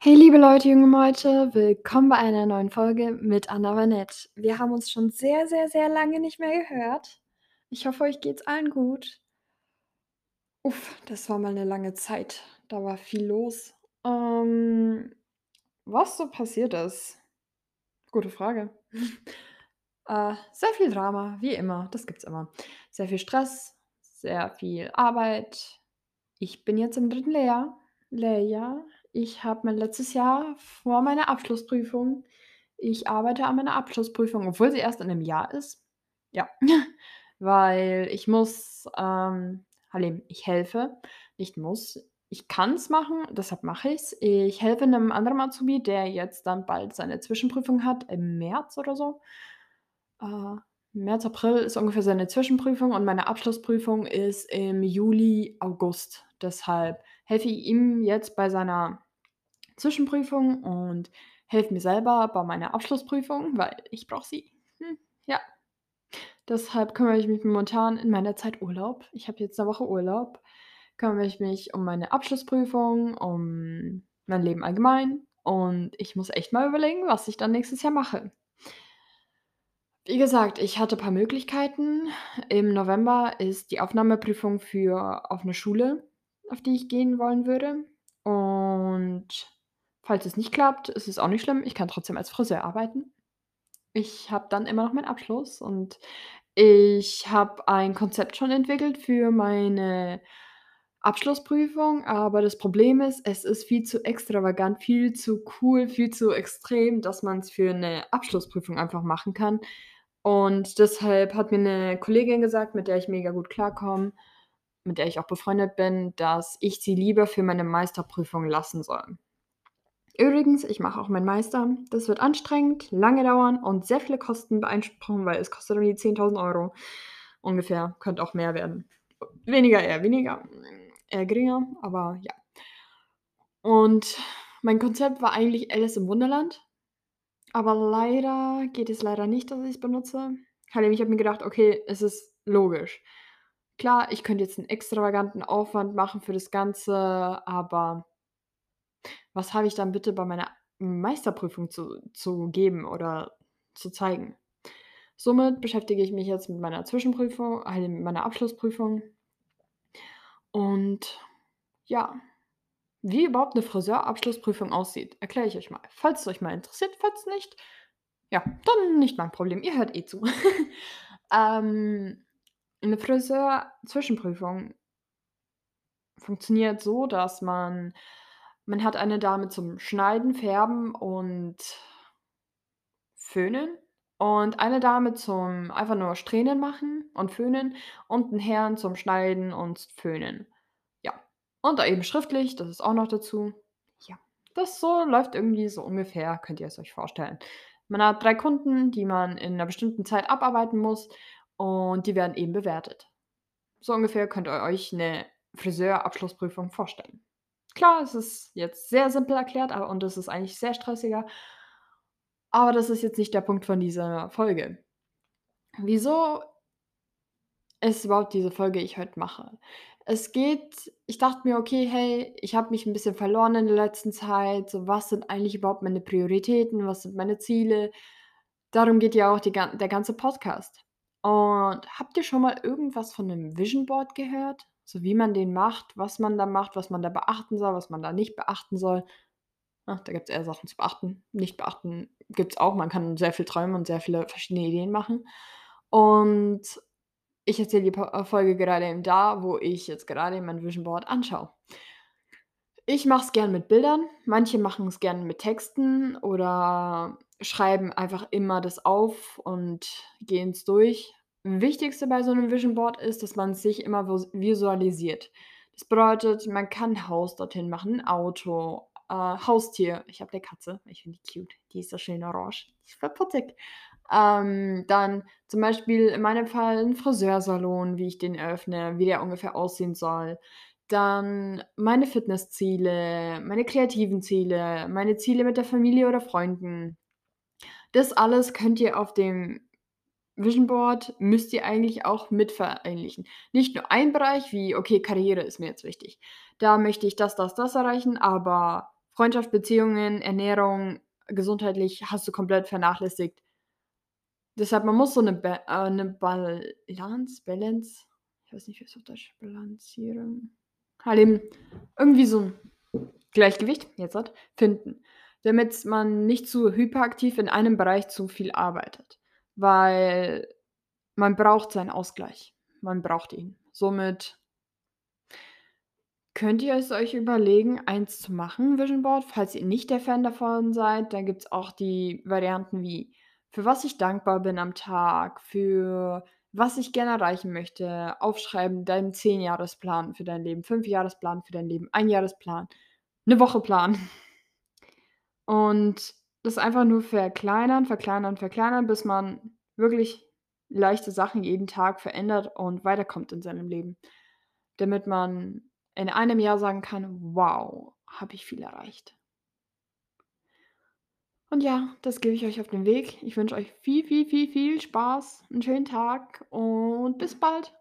Hey, liebe Leute, junge Meute, willkommen bei einer neuen Folge mit Anna Vanette. Wir haben uns schon sehr, sehr, sehr lange nicht mehr gehört. Ich hoffe, euch geht's allen gut. Uff, das war mal eine lange Zeit. Da war viel los. Ähm, was so passiert ist? Gute Frage. Äh, sehr viel Drama, wie immer. Das gibt's immer. Sehr viel Stress, sehr viel Arbeit. Ich bin jetzt im dritten Lehrjahr Lehrjahr. Ich habe mein letztes Jahr vor meiner Abschlussprüfung. Ich arbeite an meiner Abschlussprüfung, obwohl sie erst in 'nem Jahr ist. Ja, weil ich muss, ähm Halim, ich helfe, nicht muss. Ich kann's machen, deshalb mache ich's. Ich helfe 'nem anderen Azubi, der jetzt dann bald seine Zwischenprüfung hat, im März oder so. Äh, März, April ist ungefähr seine Zwischenprüfung und meine Abschlussprüfung ist im Juli, August. Deshalb helfe ich ihm jetzt bei seiner Zwischenprüfung und helfe mir selber bei meiner Abschlussprüfung, weil ich brauche sie. Hm, ja. Deshalb kümmere ich mich momentan in meiner Zeit Urlaub ich habe jetzt 'ne Woche Urlaub, kümmere ich mich um meine Abschlussprüfung, um mein Leben allgemein und ich muss echt mal überlegen, was ich dann nächstes Jahr mache. Wie gesagt, ich hatte paar Möglichkeiten. Im November ist die Aufnahmeprüfung für auf 'ne Schule, auf die ich gehen wollen würde. Und falls es nicht klappt, ist es auch nicht schlimm. Ich kann trotzdem als Friseur arbeiten. Ich habe dann immer noch meinen Abschluss und ich habe ein Konzept schon entwickelt für meine Abschlussprüfung, aber das Problem ist, es ist viel zu extravagant, viel zu cool, viel zu extrem, dass man's für 'ne Abschlussprüfung einfach machen kann. Und deshalb hat mir 'ne Kollegin gesagt, mit der ich mega gut klarkomme, mit der ich auch befreundet bin, dass ich sie lieber für meine Meisterprüfung lassen soll. Übrigens, ich mache auch meinen Meister. Das wird anstrengend, lange dauern und sehr viele Kosten beanspruchen, weil es kostet um die 10.000 € ungefähr, könnte auch mehr werden. Weniger, eher weniger, eher geringer, aber ja. Und mein Konzept war eigentlich Alice im Wunderland, aber leider geht es leider nicht, dass ich's benutze. Halim, ich habe mir gedacht: „Okay, es ist logisch. Klar, ich könnte jetzt 'n extravaganten Aufwand machen für das Ganze, aber was habe ich dann bitte bei meiner Meisterprüfung zu zu geben oder zu zeigen?“ Somit beschäftige ich mich jetzt mit meiner Zwischenprüfung, halt mit meiner Abschlussprüfung. Und ja, wie überhaupt 'ne Friseurabschlussprüfung aussieht, erkläre ich euch mal, falls es euch mal interessiert. Falls nicht, ja, dann nicht mein Problem. Ihr hört eh zu. Ähm, 'ne Friseur-Zwischenprüfung funktioniert so, dass man man hat eine Dame zum Schneiden, Färben und Föhnen und eine Dame zum einfach nur Strähnen machen und Föhnen und 'n Herrn zum Schneiden und Föhnen. Ja. Und da eben schriftlich, das ist auch noch dazu. Ja, das so läuft irgendwie so ungefähr, könnt ihr es euch vorstellen. Man hat 3 Kunden, die man in 'ner bestimmten Zeit abarbeiten muss und die werden eben bewertet. So ungefähr könnt ihr euch 'ne Friseurabschlussprüfung vorstellen. Klar, es ist jetzt sehr simpel erklärt, aber und es ist eigentlich sehr stressiger. Aber das ist jetzt nicht der Punkt von dieser Folge. Wieso es überhaupt diese Folge ich heute mache? Es geht ich dachte mir: „Okay, hey, ich habe mich 'n bisschen verloren in der letzten Zeit. So, was sind eigentlich überhaupt meine Prioritäten? Was sind meine Ziele?“ Darum geht ja auch die der ganze Podcast. Und habt ihr schon mal irgendwas von 'nem Vision Board gehört? So wie man den macht, was man da macht, was man da beachten soll, was man da nicht beachten soll? Ah, da gibt's eher Sachen zu beachten. Nicht beachten gibt's auch. Man kann sehr viel träumen und sehr viele verschiedene Ideen machen. Und ich erzähle die äh, Folge gerade eben da, wo ich jetzt gerade mein Vision Board anschaue. Ich mache es gern mit Bildern. Manche machen's gern mit Texten oder schreiben einfach immer das auf und gehen's durch. Wichtigste bei so 'nem Vision Board ist, dass man sich immer vis visualisiert. Das bedeutet, man kann Haus dorthin machen, Auto, äh, Haustier. Ich habe 'ne Katze, ich finde die cute. Die ist so schön orange. Die ist voll putzig. Ähm, dann zum Beispiel in meinem Fall 'n Friseursalon, wie ich den eröffne, wie der ungefähr aussehen soll. Dann meine Fitnessziele, meine kreativen Ziele, meine Ziele mit der Familie oder Freunden. Das alles könnt ihr auf dem Vision Board müsst ihr eigentlich auch mit vereinlichen. Nicht nur ein Bereich wie: „Okay, Karriere ist mir jetzt wichtig. Da möchte ich das, das, das erreichen“, aber Freundschaft, Beziehungen, Ernährung, gesundheitlich hast du komplett vernachlässigt. Deshalb, man muss so 'ne Ba äh, 'ne Balance Balance? Ich weiß nicht, wie es auf Deutsch Balancierung halt eben irgendwie so 'n Gleichgewicht, jetzt hat, finden, damit man nicht zu hyperaktiv in einem Bereich zu viel arbeitet, weil man braucht seinen Ausgleich. Man braucht ihn. Somit könnt ihr es euch überlegen, eins zu machen, Vision Board. Falls ihr nicht der Fan davon seid, dann gibt's auch die Varianten wie: „Für was ich dankbar bin am Tag, für was ich gerne erreichen möchte“, aufschreiben, deinen Zehnjahresplan für dein Leben, Fünfjahresplan für dein Leben, Einjahresplan, 'ne Woche Plan. Und das einfach nur verkleinern, verkleinern, verkleinern, bis man wirklich leichte Sachen jeden Tag verändert und weiterkommt in seinem Leben, damit man in einem Jahr sagen kann: „Wow, habe ich viel erreicht.“ Und ja, das gebe ich euch auf den Weg. Ich wünsche euch viel, viel, viel, viel Spaß, 'n schönen Tag und bis bald.